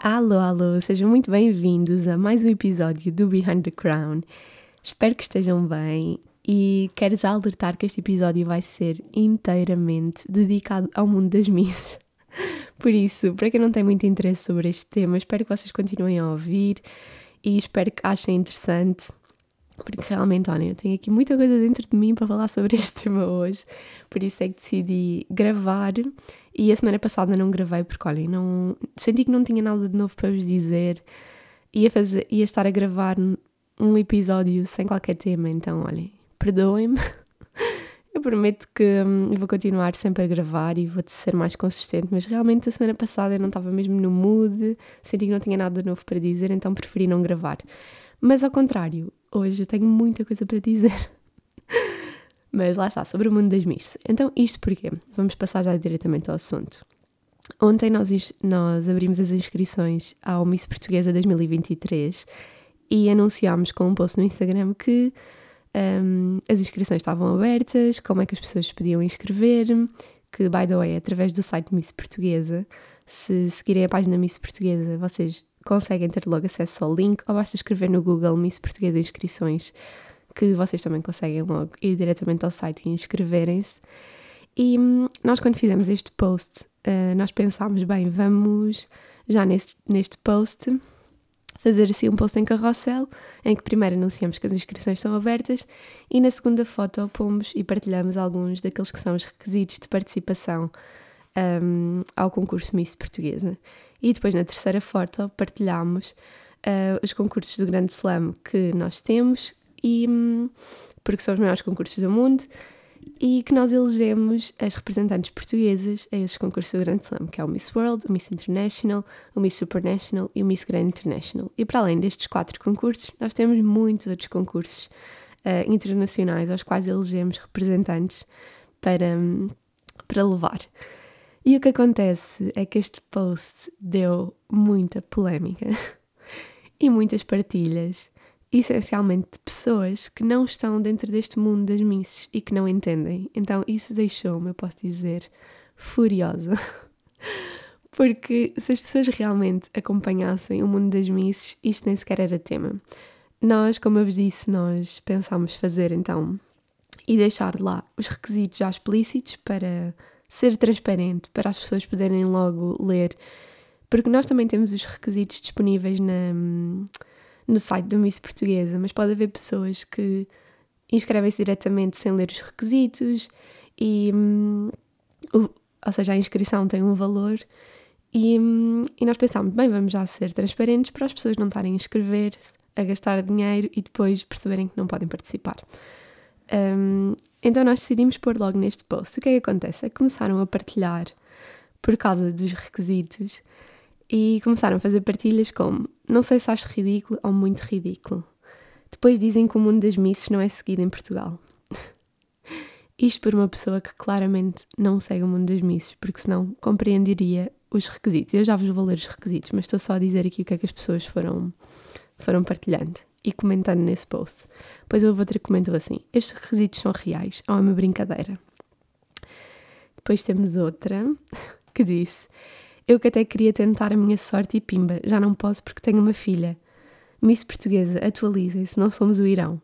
Alô, alô, sejam muito bem-vindos a mais um episódio do Behind the Crown. Espero que estejam bem e quero já alertar que este episódio vai ser inteiramente dedicado ao mundo das misses. Por isso, para quem não tem muito interesse sobre este tema, espero que vocês continuem a ouvir e espero que achem interessante, porque realmente, olha, eu tenho aqui muita coisa dentro de mim para falar sobre este tema hoje, por isso é que decidi gravar e a semana passada não gravei porque, olhem, não, senti que não tinha nada de novo para vos dizer, ia, fazer, ia estar a gravar um episódio sem qualquer tema, então, olhem, perdoem-me. Eu prometo que hum, vou continuar sempre a gravar e vou ser mais consistente, mas realmente a semana passada eu não estava mesmo no mood, senti que não tinha nada novo para dizer, então preferi não gravar. Mas ao contrário, hoje eu tenho muita coisa para dizer. mas lá está, sobre o mundo das Miss. Então, isto porquê? Vamos passar já diretamente ao assunto. Ontem nós, nós abrimos as inscrições ao Miss Portuguesa 2023 e anunciámos com um post no Instagram que um, as inscrições estavam abertas, como é que as pessoas podiam inscrever, que, by the way, através do site Miss Portuguesa. Se seguirem a página Miss Portuguesa, vocês conseguem ter logo acesso ao link, ou basta escrever no Google Miss Portuguesa Inscrições, que vocês também conseguem logo ir diretamente ao site e inscreverem-se. E nós, quando fizemos este post, uh, nós pensámos, bem, vamos já neste, neste post fazer assim um post em carrossel, em que primeiro anunciamos que as inscrições estão abertas e na segunda foto pomos e partilhamos alguns daqueles que são os requisitos de participação um, ao concurso Miss Portuguesa. E depois na terceira foto partilhamos uh, os concursos do Grande Slam que nós temos e um, porque são os maiores concursos do mundo e que nós elegemos as representantes portuguesas a esses concursos do Grand Slam, que é o Miss World, o Miss International, o Miss Supernational e o Miss Grand International. E para além destes quatro concursos, nós temos muitos outros concursos uh, internacionais aos quais elegemos representantes para, para levar. E o que acontece é que este post deu muita polémica e muitas partilhas essencialmente de pessoas que não estão dentro deste mundo das misses e que não entendem. Então isso deixou-me, eu posso dizer, furiosa. Porque se as pessoas realmente acompanhassem o mundo das misses, isto nem sequer era tema. Nós, como eu vos disse, nós pensámos fazer então e deixar lá os requisitos já explícitos para ser transparente, para as pessoas poderem logo ler, porque nós também temos os requisitos disponíveis na no site do Miss Portuguesa, mas pode haver pessoas que inscrevem-se diretamente sem ler os requisitos e, hum, ou seja, a inscrição tem um valor e, hum, e nós pensámos, bem, vamos já ser transparentes para as pessoas não estarem a inscrever-se, a gastar dinheiro e depois perceberem que não podem participar. Um, então nós decidimos pôr logo neste post. O que é que acontece? É que começaram a partilhar por causa dos requisitos e começaram a fazer partilhas como não sei se acho ridículo ou muito ridículo. Depois dizem que o mundo das misses não é seguido em Portugal. Isto por uma pessoa que claramente não segue o mundo das misses, porque senão compreenderia os requisitos. Eu já vos vou ler os requisitos, mas estou só a dizer aqui o que é que as pessoas foram, foram partilhando e comentando nesse post. Pois eu vou ter comentou assim: estes requisitos são reais ou é uma brincadeira? Depois temos outra que disse: eu que até queria tentar a minha sorte e pimba, já não posso porque tenho uma filha. Miss Portuguesa, atualizem-se, não somos o Irão.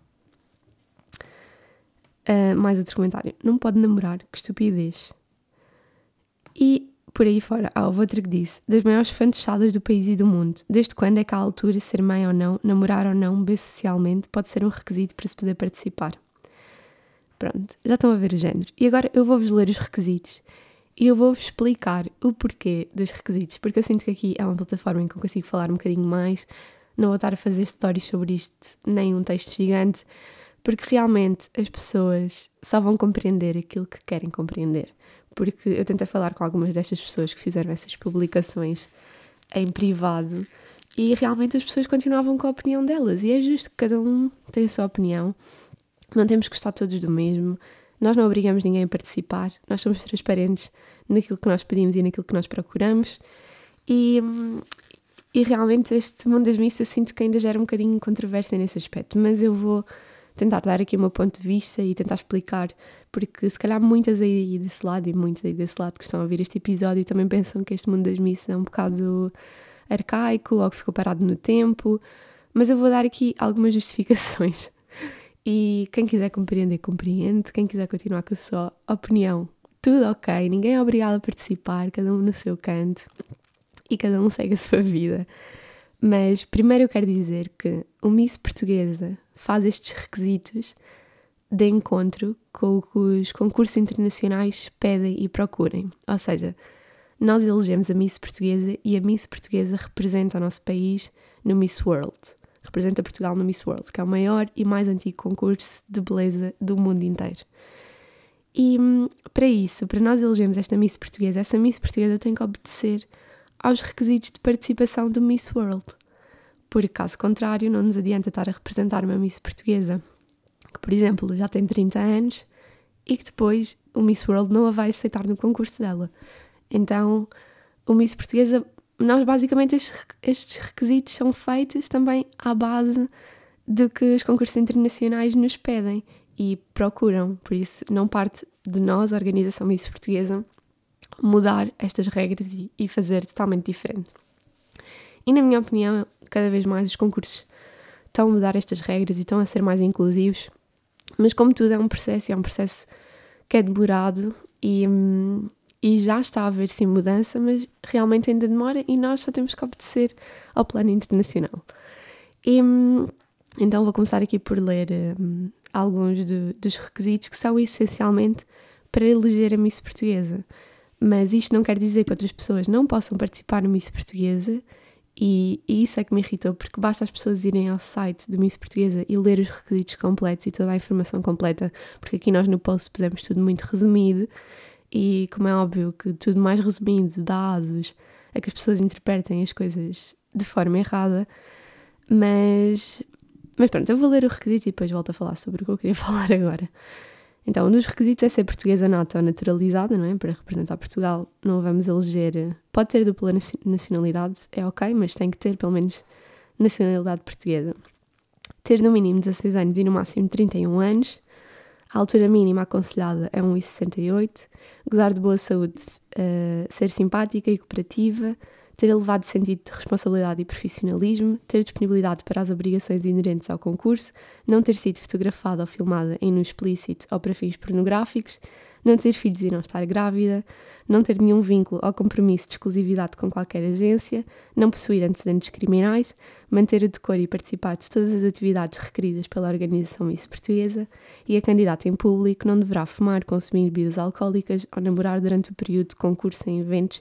Uh, mais outro comentário. Não pode namorar, que estupidez. E por aí fora, há outro que disse: das maiores fantochadas do país e do mundo. Desde quando é que a altura, ser mãe ou não, namorar ou não, bem socialmente, pode ser um requisito para se poder participar? Pronto, já estão a ver o género. E agora eu vou-vos ler os requisitos e eu vou-vos explicar o porquê dos requisitos, porque eu sinto que aqui é uma plataforma em que eu consigo falar um bocadinho mais, não vou estar a fazer stories sobre isto, nem um texto gigante, porque realmente as pessoas só vão compreender aquilo que querem compreender. Porque eu tentei falar com algumas destas pessoas que fizeram essas publicações em privado e realmente as pessoas continuavam com a opinião delas. E é justo que cada um tem a sua opinião, não temos que gostar todos do mesmo nós não obrigamos ninguém a participar, nós somos transparentes naquilo que nós pedimos e naquilo que nós procuramos. E, e realmente este mundo das missas eu sinto que ainda gera um bocadinho controvérsia nesse aspecto, mas eu vou tentar dar aqui o meu ponto de vista e tentar explicar, porque se calhar muitas aí desse lado e muitos aí desse lado que estão a ouvir este episódio também pensam que este mundo das missas é um bocado arcaico ou que ficou parado no tempo, mas eu vou dar aqui algumas justificações. E quem quiser compreender, compreende. Quem quiser continuar com a sua opinião, tudo ok. Ninguém é obrigado a participar, cada um no seu canto e cada um segue a sua vida. Mas primeiro eu quero dizer que o Miss Portuguesa faz estes requisitos de encontro com o que os concursos internacionais pedem e procurem. Ou seja, nós elegemos a Miss Portuguesa e a Miss Portuguesa representa o nosso país no Miss World. Representa Portugal no Miss World, que é o maior e mais antigo concurso de beleza do mundo inteiro. E hum, para isso, para nós elegermos esta Miss Portuguesa, essa Miss Portuguesa tem que obedecer aos requisitos de participação do Miss World. Porque, caso contrário, não nos adianta estar a representar uma Miss Portuguesa que, por exemplo, já tem 30 anos e que depois o Miss World não a vai aceitar no concurso dela. Então, o Miss Portuguesa, nós basicamente estes, requisitos são feitos também à base do que os concursos internacionais nos pedem e procuram. Por isso, não parte de nós, a Organização Miss Portuguesa, mudar estas regras e, e fazer totalmente diferente. E, na minha opinião, cada vez mais os concursos estão a mudar estas regras e estão a ser mais inclusivos, mas, como tudo, é um processo, é um processo que é demorado e, hum, e já está a haver sim mudança, mas realmente ainda demora e nós só temos que obedecer ao plano internacional. E hum, então vou começar aqui por ler um, alguns de, dos requisitos que são essencialmente para eleger a Miss Portuguesa. Mas isto não quer dizer que outras pessoas não possam participar no Miss Portuguesa e, e, isso é que me irritou, porque basta as pessoas irem ao site do Miss Portuguesa e ler os requisitos completos e toda a informação completa, porque aqui nós no post pusemos tudo muito resumido e como é óbvio que tudo mais resumindo dá asos a que as pessoas interpretem as coisas de forma errada, mas, mas pronto, eu vou ler o requisito e depois volto a falar sobre o que eu queria falar agora. Então, um dos requisitos é ser portuguesa nata ou naturalizada, não é? Para representar Portugal, não vamos eleger. Pode ter dupla nacionalidade, é ok, mas tem que ter pelo menos nacionalidade portuguesa. Ter no mínimo 16 anos e no máximo 31 anos. A altura mínima aconselhada é 1,68 gozar de boa saúde, uh, ser simpática e cooperativa, ter elevado sentido de responsabilidade e profissionalismo, ter disponibilidade para as obrigações inerentes ao concurso, não ter sido fotografada ou filmada em no explícito ou para fins pornográficos, não ter filhos e não estar grávida, não ter nenhum vínculo ou compromisso de exclusividade com qualquer agência, não possuir antecedentes criminais, manter o decoro e participar de todas as atividades requeridas pela Organização Miss Portuguesa e a candidata em público não deverá fumar, consumir bebidas alcoólicas ou namorar durante o período de concurso em eventos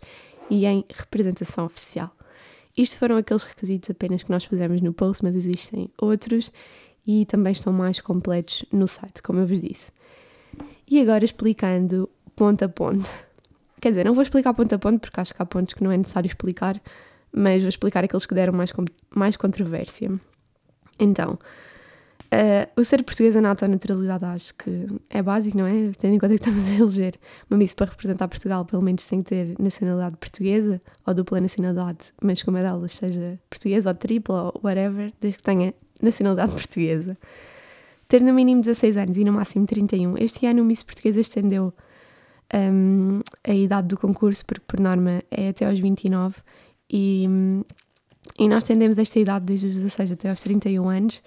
e em representação oficial. Isto foram aqueles requisitos apenas que nós pusemos no post, mas existem outros e também estão mais completos no site, como eu vos disse. E agora explicando ponto a ponto. Quer dizer, não vou explicar ponto a ponto porque acho que há pontos que não é necessário explicar, mas vou explicar aqueles que deram mais, mais controvérsia. Então, Uh, o ser portuguesa na à naturalidade acho que é básico, não é? Tendo em conta que estamos a eleger uma miss para representar Portugal, pelo menos tem que ter nacionalidade portuguesa ou dupla nacionalidade, mas como é delas, seja portuguesa ou tripla ou whatever, desde que tenha nacionalidade portuguesa ter no mínimo 16 anos e no máximo 31. Este ano o Miss Portuguesa estendeu um, a idade do concurso, porque por norma é até aos 29, e, e nós tendemos esta idade desde os 16 até aos 31 anos,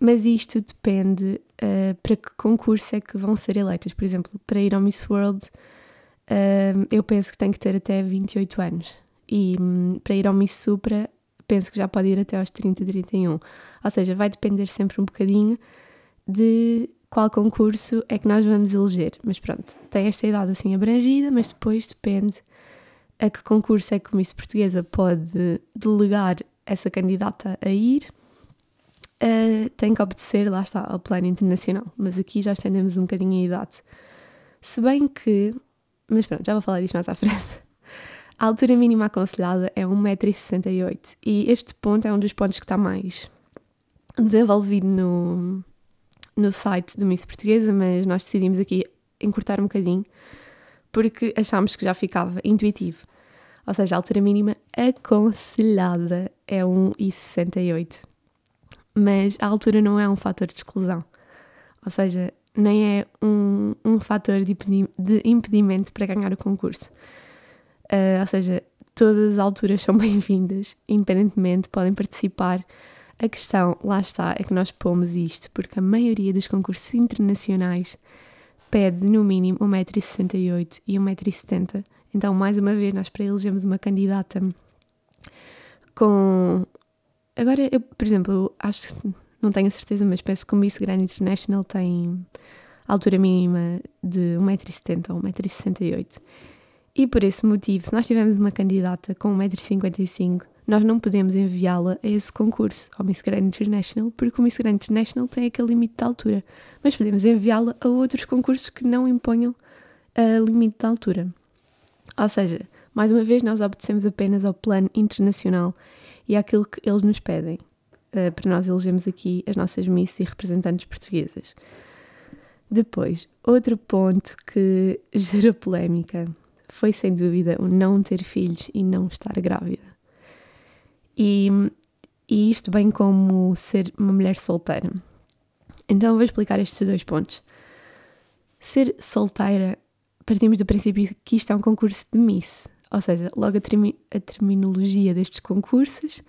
mas isto depende uh, para que concurso é que vão ser eleitas. Por exemplo, para ir ao Miss World, uh, eu penso que tem que ter até 28 anos, e um, para ir ao Miss Supra, penso que já pode ir até aos 30, 31. Ou seja, vai depender sempre um bocadinho de qual concurso é que nós vamos eleger. Mas pronto, tem esta idade assim abrangida, mas depois depende a que concurso é que a Miss Portuguesa pode delegar essa candidata a ir. Uh, tem que obedecer, lá está, ao plano internacional. Mas aqui já estendemos um bocadinho a idade. Se bem que. Mas pronto, já vou falar disto mais à frente. A altura mínima aconselhada é 1,68m e este ponto é um dos pontos que está mais desenvolvido no, no site do Miss Portuguesa, mas nós decidimos aqui encurtar um bocadinho porque achámos que já ficava intuitivo. Ou seja, a altura mínima aconselhada é 1,68. Mas a altura não é um fator de exclusão. Ou seja, nem é um, um fator de, de impedimento para ganhar o concurso. Uh, ou seja, todas as alturas são bem-vindas, independentemente, podem participar. A questão, lá está, é que nós pomos isto porque a maioria dos concursos internacionais pede no mínimo 1,68m e 1,70m. Então, mais uma vez, nós para elegemos uma candidata com. Agora, eu, por exemplo, acho que não tenho a certeza, mas penso que o Miss Grand International tem altura mínima de 1,70m ou 1,68m. E por esse motivo, se nós tivermos uma candidata com 1,55m, nós não podemos enviá-la a esse concurso, ao Miss Grand International, porque o Miss Grand International tem aquele limite de altura. Mas podemos enviá-la a outros concursos que não imponham a limite de altura. Ou seja, mais uma vez, nós obedecemos apenas ao plano internacional e àquilo que eles nos pedem. Uh, para nós elegemos aqui as nossas Miss e representantes portuguesas. Depois, outro ponto que gerou polémica foi sem dúvida o não ter filhos e não estar grávida. E, e isto bem como ser uma mulher solteira. Então vou explicar estes dois pontos. Ser solteira, partimos do princípio que isto é um concurso de Miss, ou seja, logo a, termi a terminologia destes concursos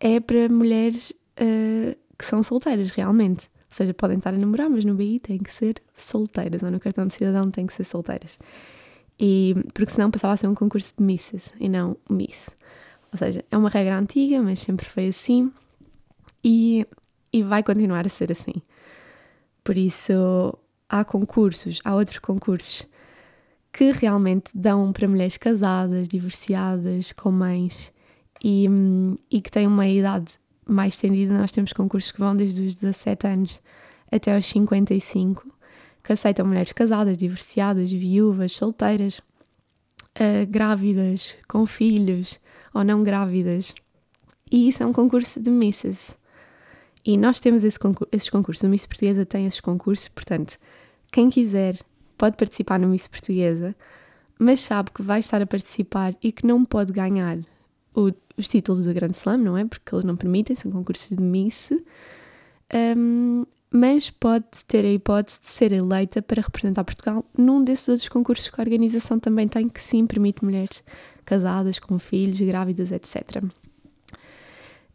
é para mulheres uh, que são solteiras realmente. Ou seja, podem estar a namorar, mas no BI têm que ser solteiras, ou no cartão de cidadão têm que ser solteiras. E, porque senão passava a ser um concurso de Misses e não Miss. Ou seja, é uma regra antiga, mas sempre foi assim e, e vai continuar a ser assim. Por isso, há concursos, há outros concursos que realmente dão para mulheres casadas, divorciadas, com mães e, e que têm uma idade mais estendida. Nós temos concursos que vão desde os 17 anos até aos 55 que aceitam mulheres casadas, divorciadas, viúvas, solteiras, uh, grávidas, com filhos ou não grávidas. E isso é um concurso de Misses. E nós temos esse esses concursos. A Miss Portuguesa tem esses concursos, portanto, quem quiser pode participar no Miss Portuguesa, mas sabe que vai estar a participar e que não pode ganhar o, os títulos da Grande Slam, não é? Porque eles não permitem, são concursos de Miss. Um, mas pode ter a hipótese de ser eleita para representar Portugal num desses outros concursos que a organização também tem, que sim permite mulheres casadas, com filhos, grávidas, etc. Uh,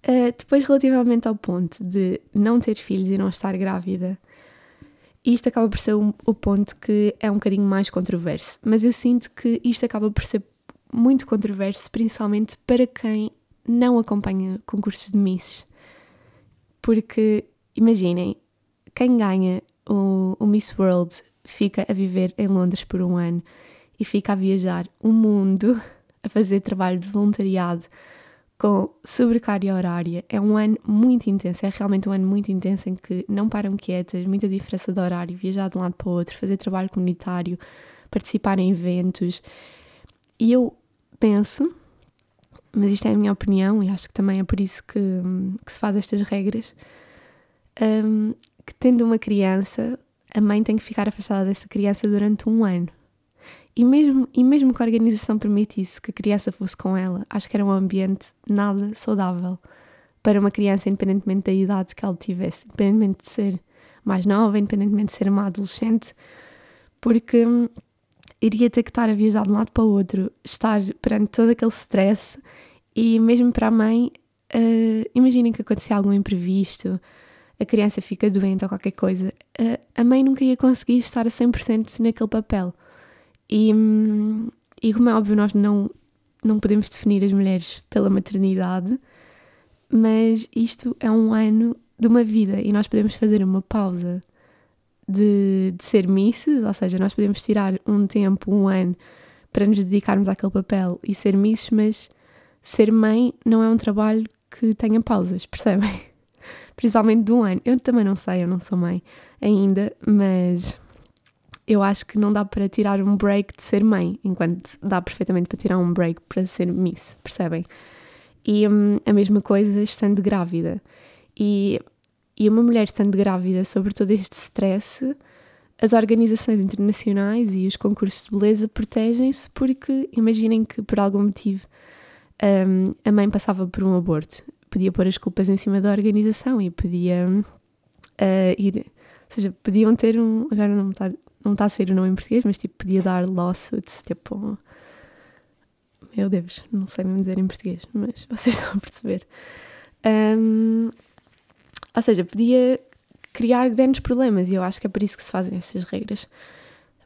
eh, depois, relativamente ao ponto de não ter filhos e não estar grávida, isto acaba por ser um, o ponto que é um bocadinho mais controverso, mas eu sinto que isto acaba por ser muito controverso, principalmente para quem não acompanha concursos de Misses. Porque, imaginem, quem ganha o, o Miss World fica a viver em Londres por um ano e fica a viajar o mundo a fazer trabalho de voluntariado com sobrecarga horária. É um ano muito intenso, é realmente um ano muito intenso em que não param quietas, muita diferença de horário, viajar de um lado para o outro, fazer trabalho comunitário, participar em eventos. E eu penso, mas isto é a minha opinião e acho que também é por isso que, que se faz estas regras, um, que tendo uma criança, a mãe tem que ficar afastada dessa criança durante um ano. E mesmo, e mesmo que a organização permitisse que a criança fosse com ela, acho que era um ambiente nada saudável para uma criança, independentemente da idade que ela tivesse, independentemente de ser mais nova, independentemente de ser uma adolescente, porque hum, iria ter que estar a viajar de um lado para o outro, estar perante todo aquele stress e mesmo para a mãe, uh, imaginem que acontecia algum imprevisto, a criança fica doente ou qualquer coisa, a, a mãe nunca ia conseguir estar a 100% naquele papel. E, e como é óbvio, nós não, não podemos definir as mulheres pela maternidade, mas isto é um ano de uma vida e nós podemos fazer uma pausa de, de ser misses, ou seja, nós podemos tirar um tempo, um ano, para nos dedicarmos àquele papel e ser misses, mas ser mãe não é um trabalho que tenha pausas, percebem? principalmente de um ano. Eu também não sei, eu não sou mãe ainda, mas eu acho que não dá para tirar um break de ser mãe, enquanto dá perfeitamente para tirar um break para ser miss, percebem? E hum, a mesma coisa estando grávida. E, e uma mulher estando grávida, sobre todo este stress, as organizações internacionais e os concursos de beleza protegem-se porque imaginem que por algum motivo um, a mãe passava por um aborto. Podia pôr as culpas em cima da organização e podia uh, ir. Ou seja, podiam ter um. Agora não está não tá a ser o nome em português, mas tipo, podia dar lawsuits, tipo. Meu Deus, não sei mesmo dizer em português, mas vocês estão a perceber. Um, ou seja, podia criar grandes problemas e eu acho que é por isso que se fazem essas regras.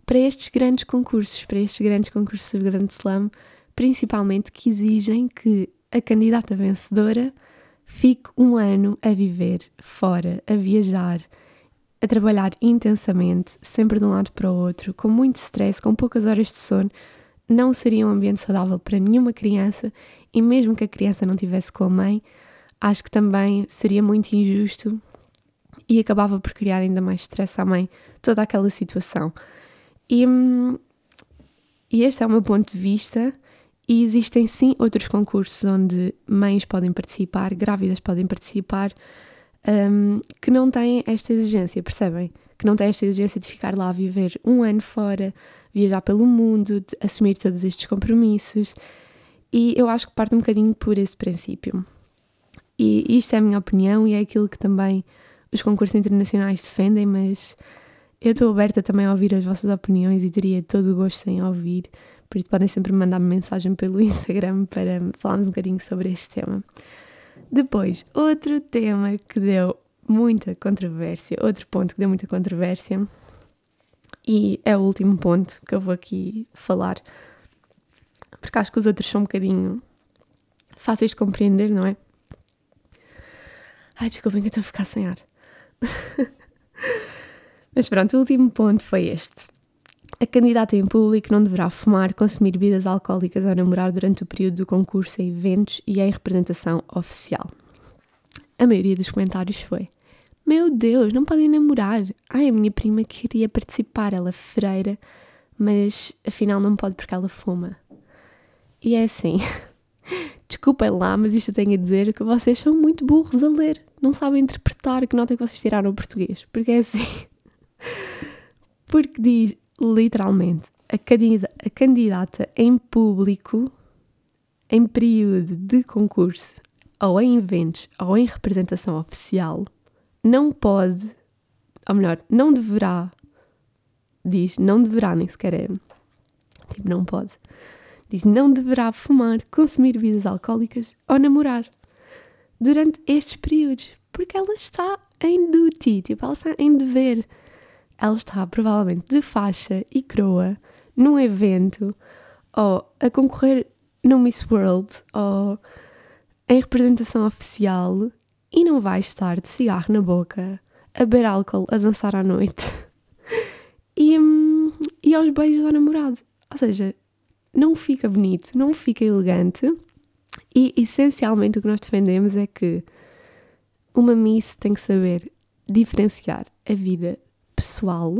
Para estes grandes concursos, para estes grandes concursos de grande slam, principalmente que exigem que a candidata vencedora fique um ano a viver fora, a viajar, a trabalhar intensamente, sempre de um lado para o outro, com muito stress, com poucas horas de sono, não seria um ambiente saudável para nenhuma criança e mesmo que a criança não tivesse com a mãe, acho que também seria muito injusto e acabava por criar ainda mais stress à mãe toda aquela situação. E, hum, e este é o meu ponto de vista. E existem sim outros concursos onde mães podem participar, grávidas podem participar, um, que não têm esta exigência, percebem? Que não têm esta exigência de ficar lá a viver um ano fora, viajar pelo mundo, de assumir todos estes compromissos. E eu acho que parte um bocadinho por esse princípio. E isto é a minha opinião e é aquilo que também os concursos internacionais defendem, mas eu estou aberta também a ouvir as vossas opiniões e teria todo o gosto em ouvir. Por isso podem sempre mandar-me mensagem pelo Instagram para falarmos um bocadinho sobre este tema. Depois, outro tema que deu muita controvérsia, outro ponto que deu muita controvérsia, e é o último ponto que eu vou aqui falar, porque acho que os outros são um bocadinho fáceis de compreender, não é? Ai, desculpem que eu estou a ficar sem ar. Mas pronto, o último ponto foi este. A candidata em público não deverá fumar, consumir bebidas alcoólicas ou namorar durante o período do concurso em eventos e em representação oficial. A maioria dos comentários foi: Meu Deus, não podem namorar! Ai, a minha prima queria participar, ela é freira, mas afinal não pode porque ela fuma. E é assim. Desculpem lá, mas isto tenho a dizer que vocês são muito burros a ler. Não sabem interpretar que nota é que vocês tiraram o português. Porque é assim. Porque diz literalmente a, candida a candidata em público, em período de concurso, ou em eventos, ou em representação oficial, não pode, ou melhor, não deverá, diz, não deverá, nem sequer é, tipo, não pode Diz não deverá fumar, consumir bebidas alcoólicas ou namorar durante estes períodos, porque ela está em duty, tipo, ela está em dever. Ela está provavelmente de faixa e croa num evento ou a concorrer no Miss World ou em representação oficial e não vai estar de cigarro na boca, a beber álcool, a dançar à noite e, hum, e aos beijos ao namorado. Ou seja, não fica bonito, não fica elegante e essencialmente o que nós defendemos é que uma Miss tem que saber diferenciar a vida pessoal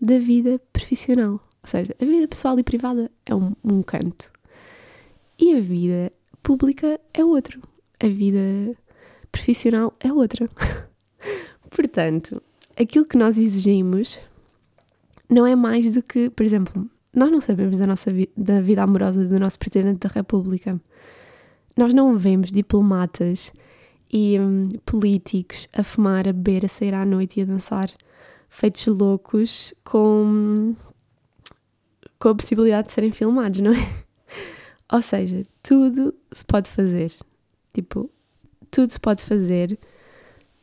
da vida profissional. Ou seja, a vida pessoal e privada é um, um canto e a vida pública é outro. A vida profissional é outra. Portanto, aquilo que nós exigimos não é mais do que, por exemplo, nós não sabemos da nossa vi da vida amorosa do nosso Presidente da República. Nós não vemos diplomatas e hum, políticos a fumar, a beber, a sair à noite e a dançar feitos loucos com, com a possibilidade de serem filmados, não é? Ou seja, tudo se pode fazer. Tipo, tudo se pode fazer.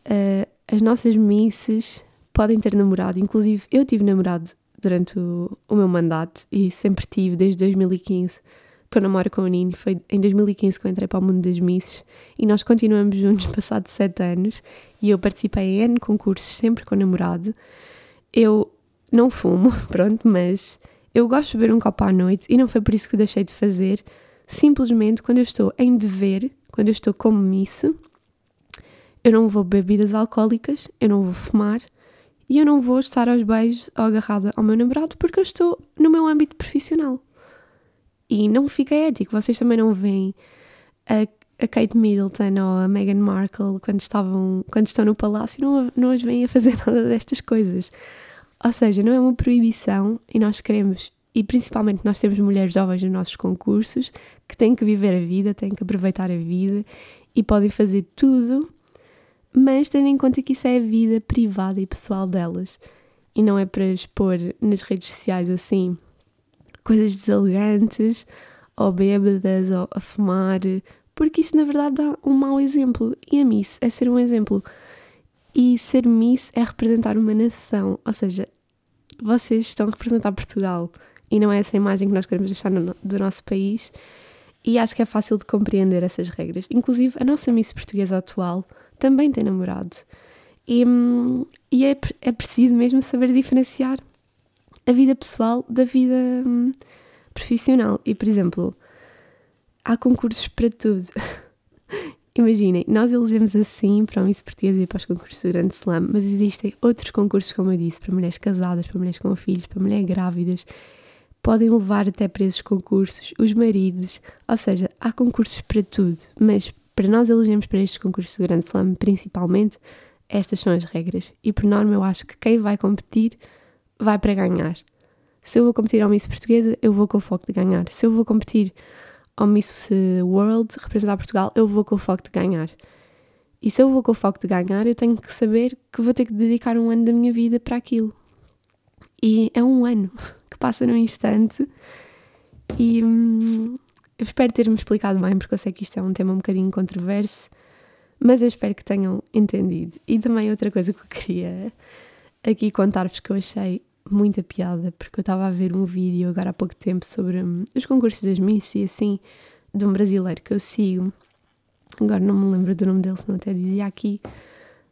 Uh, as nossas misses podem ter namorado, inclusive eu tive namorado durante o, o meu mandato e sempre tive desde 2015 que eu namoro com o Nino. Foi em 2015 que eu entrei para o mundo das misses e nós continuamos juntos passados sete anos e eu participei em N concursos sempre com o namorado. Eu não fumo, pronto, mas eu gosto de beber um copo à noite e não foi por isso que eu deixei de fazer. Simplesmente quando eu estou em dever, quando eu estou como missa, eu não vou beber bebidas alcoólicas, eu não vou fumar, e eu não vou estar aos beijos ou agarrada ao meu namorado porque eu estou no meu âmbito profissional. E não fica ético. Vocês também não veem a, a Kate Middleton ou a Meghan Markle quando, estavam, quando estão no palácio, não, não as veem a fazer nada destas coisas. Ou seja, não é uma proibição e nós queremos, e principalmente nós temos mulheres jovens nos nossos concursos que têm que viver a vida, têm que aproveitar a vida e podem fazer tudo, mas tendo em conta que isso é a vida privada e pessoal delas e não é para expor nas redes sociais assim coisas deselegantes ou bêbadas ou a fumar, porque isso na verdade dá um mau exemplo. E a Miss é ser um exemplo. E ser Miss é representar uma nação, ou seja, vocês estão a representar Portugal e não é essa imagem que nós queremos deixar no, do nosso país. E acho que é fácil de compreender essas regras. Inclusive, a nossa Miss Portuguesa atual também tem namorado. E, hum, e é, é preciso mesmo saber diferenciar a vida pessoal da vida hum, profissional. E, por exemplo, há concursos para tudo. Imaginem, nós elegemos assim para o Miss Portuguesa e para os concursos do Grande Slam, mas existem outros concursos, como eu disse, para mulheres casadas, para mulheres com filhos, para mulheres grávidas. Podem levar até para esses concursos os maridos, ou seja, há concursos para tudo, mas para nós elegemos para estes concursos do Grande Slam, principalmente, estas são as regras. E por norma, eu acho que quem vai competir vai para ganhar. Se eu vou competir ao Miss Portuguesa, eu vou com o foco de ganhar. Se eu vou competir ao Miss World, representar Portugal, eu vou com o foco de ganhar. E se eu vou com o foco de ganhar, eu tenho que saber que vou ter que dedicar um ano da minha vida para aquilo. E é um ano que passa num instante. E hum, eu espero ter-me explicado bem, porque eu sei que isto é um tema um bocadinho controverso, mas eu espero que tenham entendido. E também outra coisa que eu queria aqui contar-vos que eu achei muita piada, porque eu estava a ver um vídeo agora há pouco tempo sobre hum, os concursos das Miss e assim, de um brasileiro que eu sigo. Agora não me lembro do nome dele, senão até dizia aqui.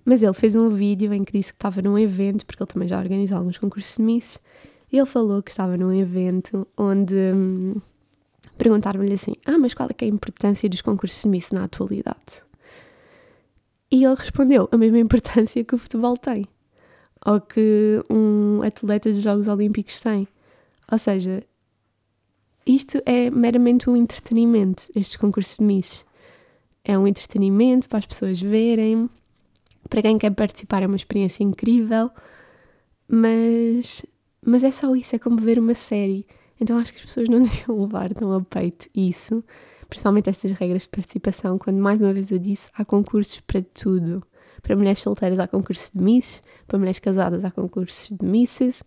Mas ele fez um vídeo em que disse que estava num evento, porque ele também já organizou alguns concursos de Miss, e ele falou que estava num evento onde hum, perguntaram-lhe assim: Ah, mas qual é, é a importância dos concursos de Miss na atualidade? E ele respondeu: A mesma importância que o futebol tem ou que um atleta dos Jogos Olímpicos tem. Ou seja, isto é meramente um entretenimento, estes concursos de Misses. É um entretenimento para as pessoas verem, para quem quer participar é uma experiência incrível, mas, mas é só isso, é como ver uma série. Então acho que as pessoas não deviam levar tão a peito isso, principalmente estas regras de participação, quando mais uma vez eu disse, há concursos para tudo. Para mulheres solteiras há concursos de Misses, para mulheres casadas há concursos de Misses.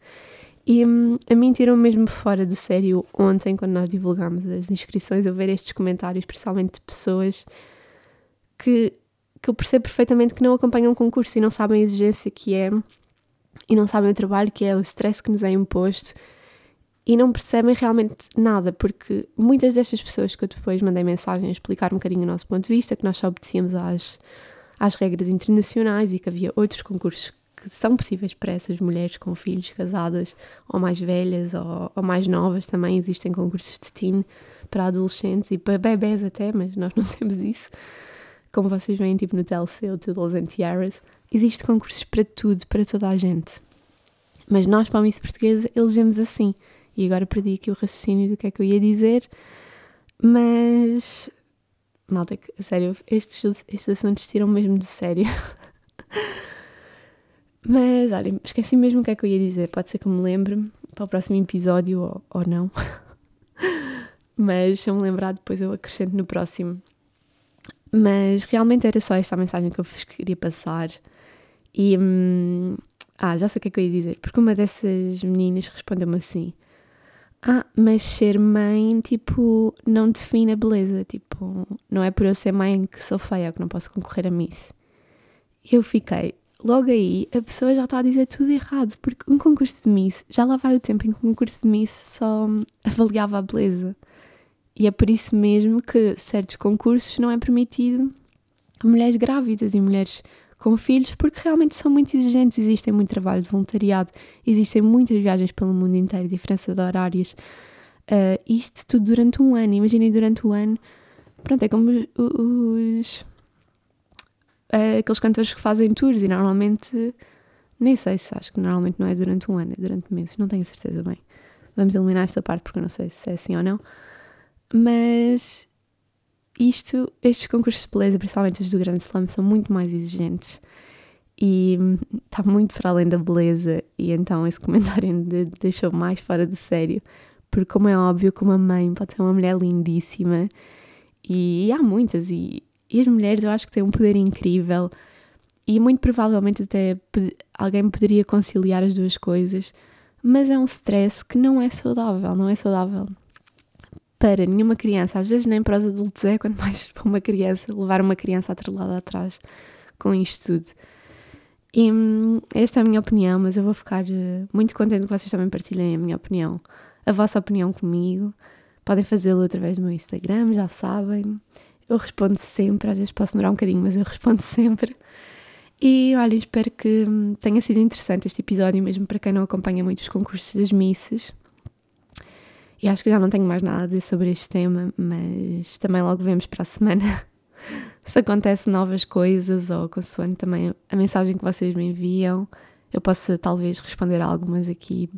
E hum, a mim tirou mesmo fora do sério ontem, quando nós divulgámos as inscrições, eu ver estes comentários, principalmente de pessoas que, que eu percebo perfeitamente que não acompanham o concurso e não sabem a exigência que é e não sabem o trabalho que é, o stress que nos é imposto e não percebem realmente nada, porque muitas destas pessoas que eu depois mandei mensagem a explicar um bocadinho o nosso ponto de vista, que nós só obedecíamos às, às regras internacionais e que havia outros concursos que são possíveis para essas mulheres com filhos, casadas ou mais velhas ou, ou mais novas. Também existem concursos de teen para adolescentes e para bebés até, mas nós não temos isso. Como vocês veem, tipo no TLC ou Toodles and Tiaras, existem concursos para tudo, para toda a gente. Mas nós, para a Miss Portuguesa, elegemos assim. E agora perdi aqui o raciocínio do que é que eu ia dizer, mas Malta, a sério, estes, estes assuntos tiram mesmo de sério. Mas, olhem, esqueci mesmo o que é que eu ia dizer. Pode ser que me lembre para o próximo episódio ou, ou não. Mas se eu me lembrar, depois eu acrescento no próximo. Mas realmente era só esta a mensagem que eu vos queria passar. E. Hum, ah, já sei o que é que eu ia dizer. Porque uma dessas meninas respondeu-me assim: ah, mas ser mãe, tipo, não define a beleza. Tipo, não é por eu ser mãe que sou feia que não posso concorrer a Miss. Eu fiquei, logo aí, a pessoa já está a dizer tudo errado, porque um concurso de Miss, já lá vai o tempo em que um concurso de Miss só avaliava a beleza. E é por isso mesmo que certos concursos não é permitido mulheres grávidas e mulheres com filhos, porque realmente são muito exigentes, existem muito trabalho de voluntariado, existem muitas viagens pelo mundo inteiro, diferença de horários, uh, isto tudo durante um ano. Imaginem durante o ano, pronto, é como os. Uh, aqueles cantores que fazem tours e normalmente. Nem sei se acho que normalmente não é durante um ano, é durante meses, não tenho certeza bem. Vamos eliminar esta parte porque eu não sei se é assim ou não. Mas isto, estes concursos de beleza, principalmente os do Grande Slam, são muito mais exigentes. e está muito para além da beleza, e então esse comentário me deixou mais fora de sério, porque, como é óbvio, como a mãe pode ser uma mulher lindíssima, e, e há muitas, e, e as mulheres eu acho que têm um poder incrível, e muito provavelmente até alguém poderia conciliar as duas coisas, mas é um stress que não é saudável, não é saudável para nenhuma criança, às vezes nem para os adultos é, quanto mais para uma criança, levar uma criança atrelada atrás com isto tudo. E hum, esta é a minha opinião, mas eu vou ficar uh, muito contente que vocês também partilhem a minha opinião, a vossa opinião comigo. Podem fazê-lo através do meu Instagram, já sabem. Eu respondo sempre, às vezes posso demorar um bocadinho, mas eu respondo sempre. E olha, espero que hum, tenha sido interessante este episódio, mesmo para quem não acompanha muito os concursos das Misses. E acho que já não tenho mais nada a dizer sobre este tema, mas também logo vemos para a semana se acontece novas coisas ou consoante também a mensagem que vocês me enviam. Eu posso talvez responder a algumas aqui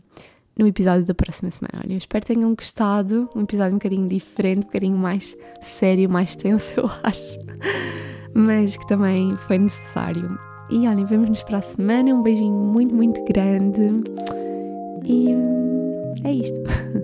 no episódio da próxima semana. Olha, eu espero que tenham gostado. Um episódio um bocadinho diferente, um bocadinho mais sério, mais tenso, eu acho. Mas que também foi necessário. E olhem, vemos-nos para a semana. Um beijinho muito, muito grande. E é isto.